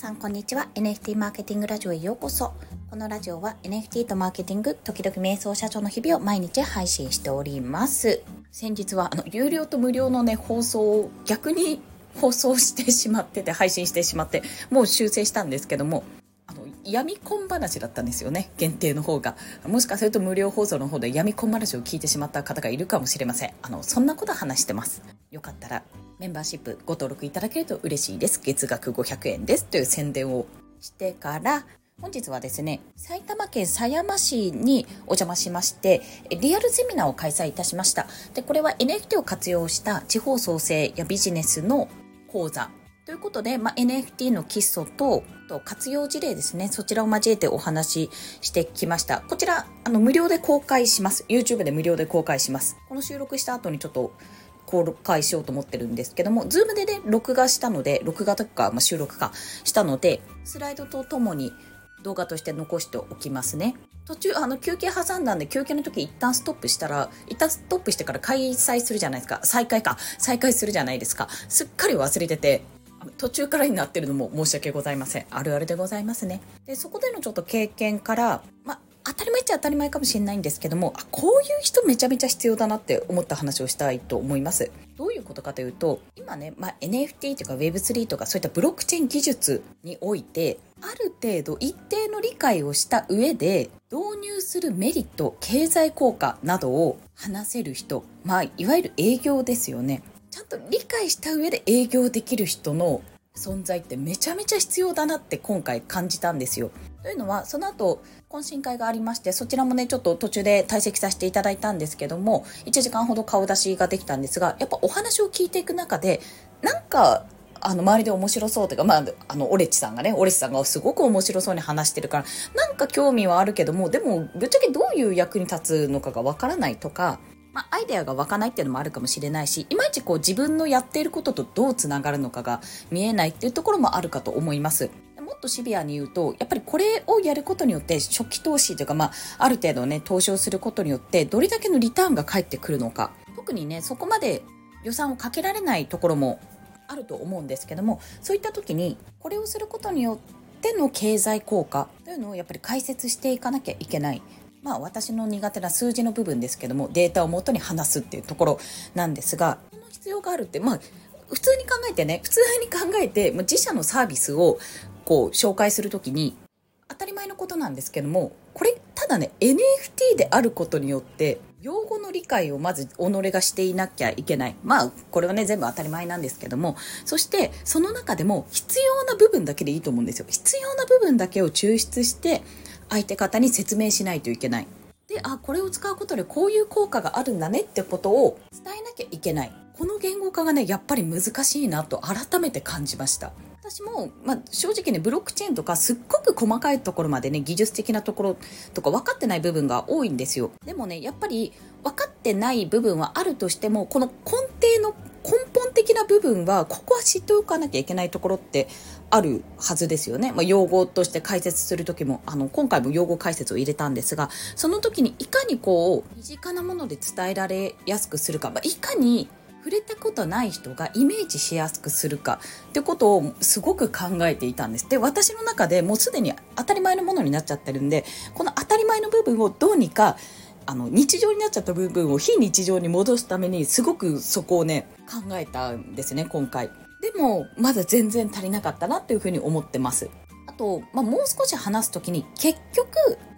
さんこんにちは。NFT マーケティングラジオへようこそ。このラジオは NFT とマーケティング時々瞑想社長の日々を毎日配信しております。先日はあの有料と無料のね放送を逆に放送してしまってて配信してしまってもう修正したんですけどもあの闇婚話だったんですよね限定の方が。もしかすると無料放送の方で闇婚話を聞いてしまった方がいるかもしれません。あのそんなこと話してます。よかったらメンバーシップご登録いただけると嬉しいです月額500円ですという宣伝をしてから本日はですね、埼玉県狭山市にお邪魔しまして、リアルセミナーを開催いたしました。で、これは NFT を活用した地方創生やビジネスの講座ということで、まあ、NFT の基礎とと活用事例ですね、そちらを交えてお話ししてきました。こちら、あの、無料で公開します。YouTube で無料で公開します。この収録した後にちょっと公開しようと思ってるんですけども、 Zoom でね、録画したので、録画とか、まあ、収録かしたので、スライドとともに動画として残しておきますね。途中、あの、休憩挟んだんで、休憩の時一旦ストップしたら、一旦ストップしてから開催するじゃないですか。再開か。再開するじゃないですか。すっかり忘れてて、途中からになってるのも申し訳ございません。あるあるでございますね。で、そこでのちょっと経験から、ま当たり前っちゃ当たり前かもしれないんですけども、あ、こういう人めちゃめちゃ必要だなって思った話をしたいと思います。どういうことかというと、今ね、まあ、NFT とか Web3 とかそういったブロックチェーン技術において、ある程度一定の理解をした上で、導入するメリット、経済効果などを話せる人、まあ、いわゆる営業ですよね。ちゃんと理解した上で営業できる人の存在ってめちゃめちゃ必要だなって今回感じたんですよ。というのはその後懇親会がありましてそちらもねちょっと途中で退席させていただいたんですけども1時間ほど顔出しができたんですがやっぱお話を聞いていく中でなんかあの周りで面白そうというか、まあ、あのオレッチさんがねオレッチさんがすごく面白そうに話してるからなんか興味はあるけどもでもぶっちゃけどういう役に立つのかがわからないとかまあ、アイデアが湧かないっていうのもあるかもしれないしいまいちこう自分のやっていることとどうつながるのかが見えないっていうところもあるかと思います。もっとシビアに言うとやっぱりこれをやることによって初期投資というか、まあ、ある程度ね投資をすることによってどれだけのリターンが返ってくるのか特にねそこまで予算をかけられないところもあると思うんですけどもそういった時にこれをすることによっての経済効果というのをやっぱり解説していかなきゃいけないまあ私の苦手な数字の部分ですけどもデータをもとに話すっていうところなんですがこの必要があるってまあ普通に考えてね普通に考えて自社のサービスをこう紹介する時に当たり前のことなんですけどもこれただね NFT であることによって用語の理解をまず己がしていなきゃいけない。まあ、これはね、全部当たり前なんですけども、そして、その中でも必要な部分だけでいいと思うんですよ。必要な部分だけを抽出して、相手方に説明しないといけない。で、あ、これを使うことでこういう効果があるんだねってことを伝えなきゃいけない。この言語化がね、やっぱり難しいなと改めて感じました。私も、まあ、正直ね、ブロックチェーンとかすっごく細かいところまでね、技術的なところとか分かってない部分が多いんですよ。でもね、やっぱり分かってない部分はあるとしても、この根底の根本的な部分は、ここは知っておかなきゃいけないところってあるはずですよね。まあ、用語として解説する時も、あの、今回も用語解説を入れたんですが、その時にいかにこう、身近なもので伝えられやすくするか、まあ、いかに触れたことない人がイメージしやすくするかってことをすごく考えていたんです。で、私の中でもうすでに当たり前のものになっちゃってるんで、この当たり前の部分をどうにかあの日常になっちゃった部分を非日常に戻すためにすごくそこをね考えたんですね今回。でもまだ全然足りなかったなっていうふうに思ってます。あと、まあ、もう少し話す時に結局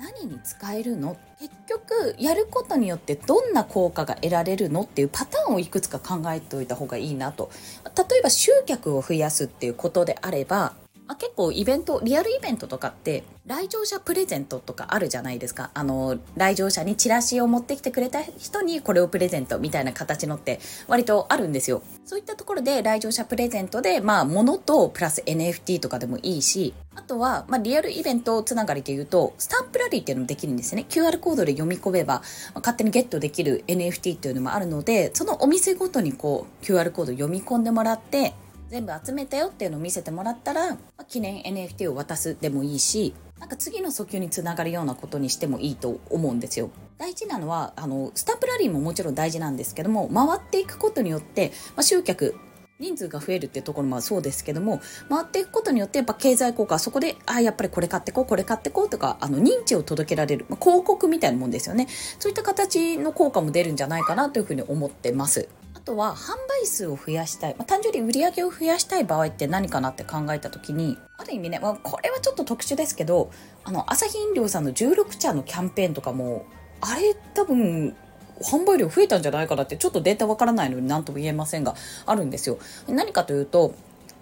何に使えるの？結局やることによってどんな効果が得られるのっていうパターンをいくつか考えておいた方がいいなと。例えば集客を増やすっていうことであればあ、結構イベント、リアルイベントとかって、来場者プレゼントとかあるじゃないですか。あの、来場者にチラシを持ってきてくれた人にこれをプレゼントみたいな形のって割とあるんですよ。そういったところで来場者プレゼントで、まあ、物とプラス NFT とかでもいいし、あとは、まあ、リアルイベントつながりで言うと、スタンプラリーっていうのもできるんですね。QR コードで読み込めば、勝手にゲットできる NFT っていうのもあるので、そのお店ごとにこう、QR コード読み込んでもらって、全部集めたよっていうのを見せてもらったら、まあ、記念 NFT を渡すでもいいしなんか次の訴求につながるようなことにしてもいいと思うんですよ。大事なのはあのスタンプラリーももちろん大事なんですけども回っていくことによって、まあ、集客人数が増えるっていうところもそうですけども回っていくことによってやっぱ経済効果そこであやっぱりこれ買ってこうこれ買ってこうとかあの認知を届けられる、まあ、広告みたいなもんですよねそういった形の効果も出るんじゃないかなというふうに思ってますとは販売数を増やしたい、まあ、単純に売り上げを増やしたい場合って何かなって考えた時にある意味ね、まあ、これはちょっと特殊ですけどあの朝日飲料さんの16茶のキャンペーンとかもあれ多分販売量増えたんじゃないかなってちょっとデータわからないのに何とも言えませんがあるんですよ。何かというと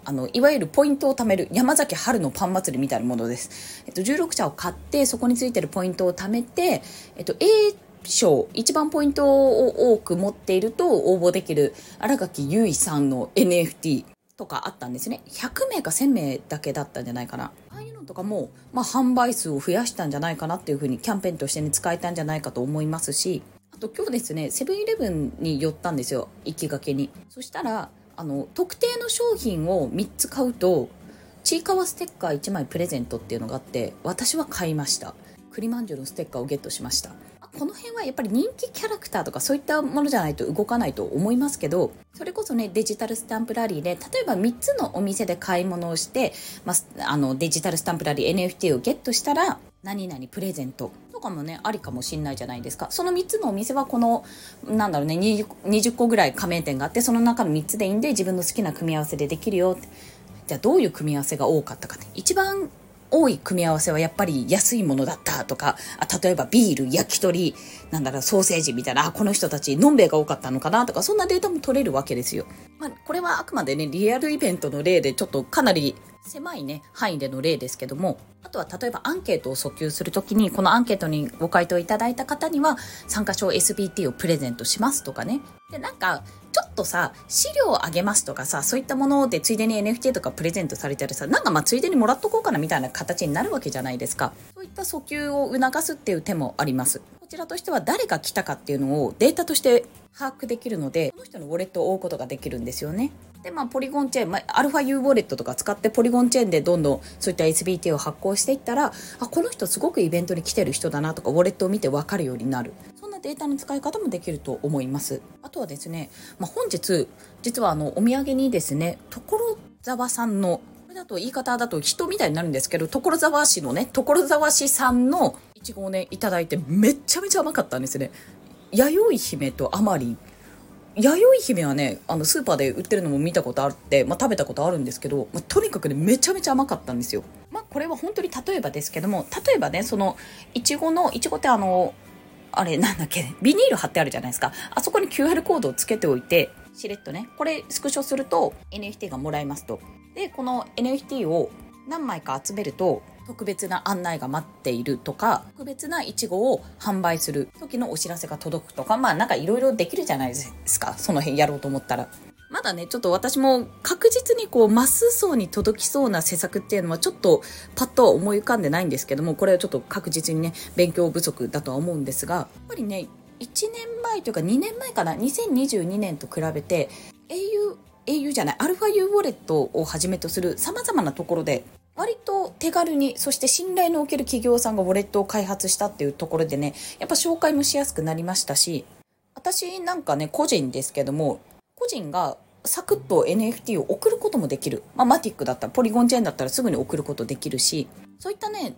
あのいわゆるポイントを貯める山崎春のパン祭りみたいなものです、えっと、16社を買ってそこについてるポイントを貯めて、えっと、A 賞一番ポイントを多く持っていると応募できる新垣結衣さんの NFT とかあったんですね。100名か1000名だけだったんじゃないかな。ああいうのとかも、まあ、販売数を増やしたんじゃないかなっていうふうにキャンペーンとして、ね、使えたんじゃないかと思いますし。あと今日ですねセブンイレブンに寄ったんですよ行きがけに。そしたらあの特定の商品を3つ買うとちいかわステッカー1枚プレゼントっていうのがあって私は買いました。栗まんじゅうのステッカーをゲットしました。この辺はやっぱり人気キャラクターとかそういったものじゃないと動かないと思いますけどそれこそねデジタルスタンプラリーで例えば3つのお店で買い物をして、まあ、あのデジタルスタンプラリー NFT をゲットしたら何々プレゼントとかもねありかもしんないじゃないですか。その3つのお店はこのなんだろうね 20, 20個ぐらい加盟店があってその中の3つでいいんで自分の好きな組み合わせでできるよって。じゃあどういう組み合わせが多かったかって。一番多い組み合わせはやっぱり安いものだったとか、あ例えばビール、焼き鳥、なんだろう、ソーセージみたいな、あ、この人たち、のんべえが多かったのかなとか、そんなデータも取れるわけですよ。まあ、これはあくまでね、リアルイベントの例で、ちょっとかなり狭いね、範囲での例ですけども、あとは例えばアンケートを訴求するときに、このアンケートにご回答いただいた方には、参加賞 SBT をプレゼントしますとかね。で、なんか、ちょっとさ、資料をあげますとかさ、そういったものでついでに NFT とかプレゼントされたりさ、なんかまあついでにもらっとこうかなみたいな形になるわけじゃないですか。そういった訴求を促すっていう手もあります。こちらとしては誰が来たかっていうのをデータとして把握できるので、その人のウォレットを追うことができるんですよね。で、まあ、ポリゴンチェーン、まあ、アルファ U ウォレットとか使ってポリゴンチェーンでどんどんそういった SBT を発行していったら、あ、この人すごくイベントに来てる人だなとか、ウォレットを見てわかるようになる。そんなデータの使い方もできると思います。あとはですね、まあ、本日、実はあの、お土産にですね、所沢さんの、これだと言い方だと人みたいになるんですけど、所沢市のね、所沢市産のいちごをね、いただいてめっちゃめちゃ甘かったんですね。弥生姫とあまり弥生姫はねあのスーパーで売ってるのも見たことあって、まあ、食べたことあるんですけど、まあ、とにかくねめちゃめちゃ甘かったんですよ。まあ、これは本当に例えばですけども例えばねそのいちごのいちごってあのあれなんだっけビニール貼ってあるじゃないですかあそこに QR コードをつけておいてしれっとねこれスクショすると NFT がもらえますとでこの NFT を何枚か集めると特別な案内が待っているとか特別ないちごを販売する時のお知らせが届くとかまあなんかいろいろできるじゃないですかその辺やろうと思ったら。まだね、ちょっと私も確実にこう、マス層に届きそうな施策っていうのはちょっとパッと思い浮かんでないんですけども、これはちょっと確実にね、勉強不足だとは思うんですが、やっぱりね、1年前というか2年前かな、2022年と比べて、au、じゃない、アルファ U ウォレットをはじめとする様々なところで割と手軽にそして信頼のおける企業さんがウォレットを開発したっていうところでねやっぱ紹介もしやすくなりましたし私なんかね個人ですけども個人がサクッと NFT を送ることもできる、まあ、マティックだったらポリゴンチェーンだったらすぐに送ることできるしそういったね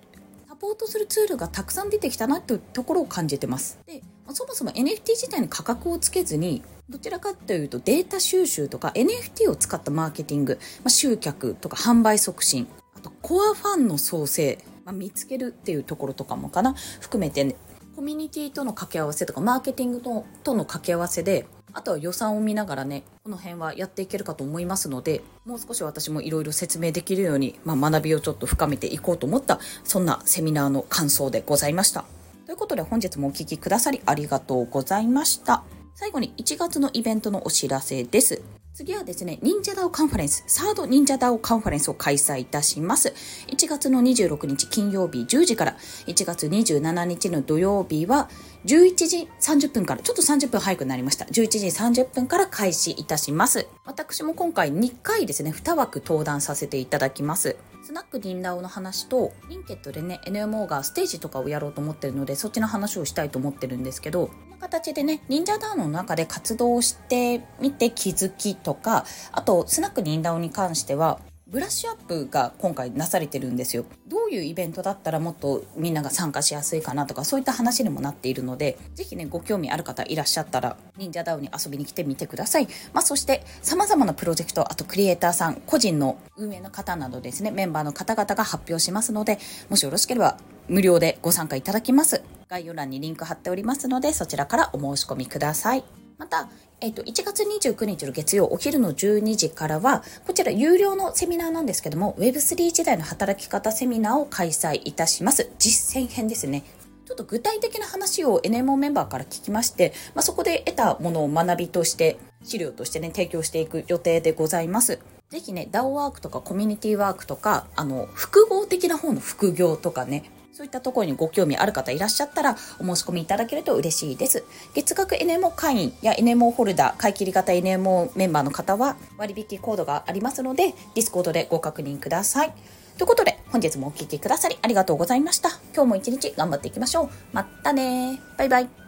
サポートするツールがたくさん出てきたなというところを感じてます。でそもそも NFT 自体に価格をつけずにどちらかというとデータ収集とか NFT を使ったマーケティング、まあ、集客とか販売促進あとコアファンの創生、まあ、見つけるっていうところとかもかな含めて、ね、コミュニティとの掛け合わせとかマーケティングととの掛け合わせであとは予算を見ながらねこの辺はやっていけるかと思いますのでもう少し私もいろいろ説明できるように、まあ、学びをちょっと深めていこうと思ったそんなセミナーの感想でございました。ということで本日もお聴きくださりありがとうございました。最後に1月のイベントのお知らせです。次はですね、忍者ダオカンファレンス、サード忍者ダオカンファレンスを開催いたします。1月の26日金曜日10時から、1月27日の土曜日は11時30分から、ちょっと30分早くなりました。11時30分から開始いたします。私も今回2回ですね、2枠登壇させていただきます。スナックリンダオの話と、リンケットでね、NMO がステージとかをやろうと思ってるので、そっちの話をしたいと思ってるんですけど、形でね、忍者ダウンの中で活動してみて気づきとか、あと、スナック忍ダウンに関しては、ブラッシュアップが今回なされてるんですよ。どういうイベントだったらもっとみんなが参加しやすいかなとかそういった話にもなっているので、ぜひね、ご興味ある方いらっしゃったら、忍者ダウンに遊びに来てみてください。まあ、そして様々なプロジェクト、あとクリエイターさん、個人の運営の方などですね、メンバーの方々が発表しますので、もしよろしければ無料でご参加いただきます。概要欄にリンク貼っておりますので、そちらからお申し込みください。また、えっと、1月29日の月曜お昼の12時からは、こちら有料のセミナーなんですけども、Web3 時代の働き方セミナーを開催いたします。実践編ですね。ちょっと具体的な話を NMO メンバーから聞きまして、まあ、そこで得たものを学びとして、資料としてね、提供していく予定でございます。ぜひね、DAO ワークとかコミュニティワークとか、あの、複合的な方の副業とかね、そういったところにご興味ある方いらっしゃったらお申し込みいただけると嬉しいです。月額 NMO 会員や NMO ホルダー、買い切り型 NMO メンバーの方は割引コードがありますので、 Discord でご確認ください。ということで、本日もお聴きくださりありがとうございました。今日も一日頑張っていきましょう。またねバイバイ。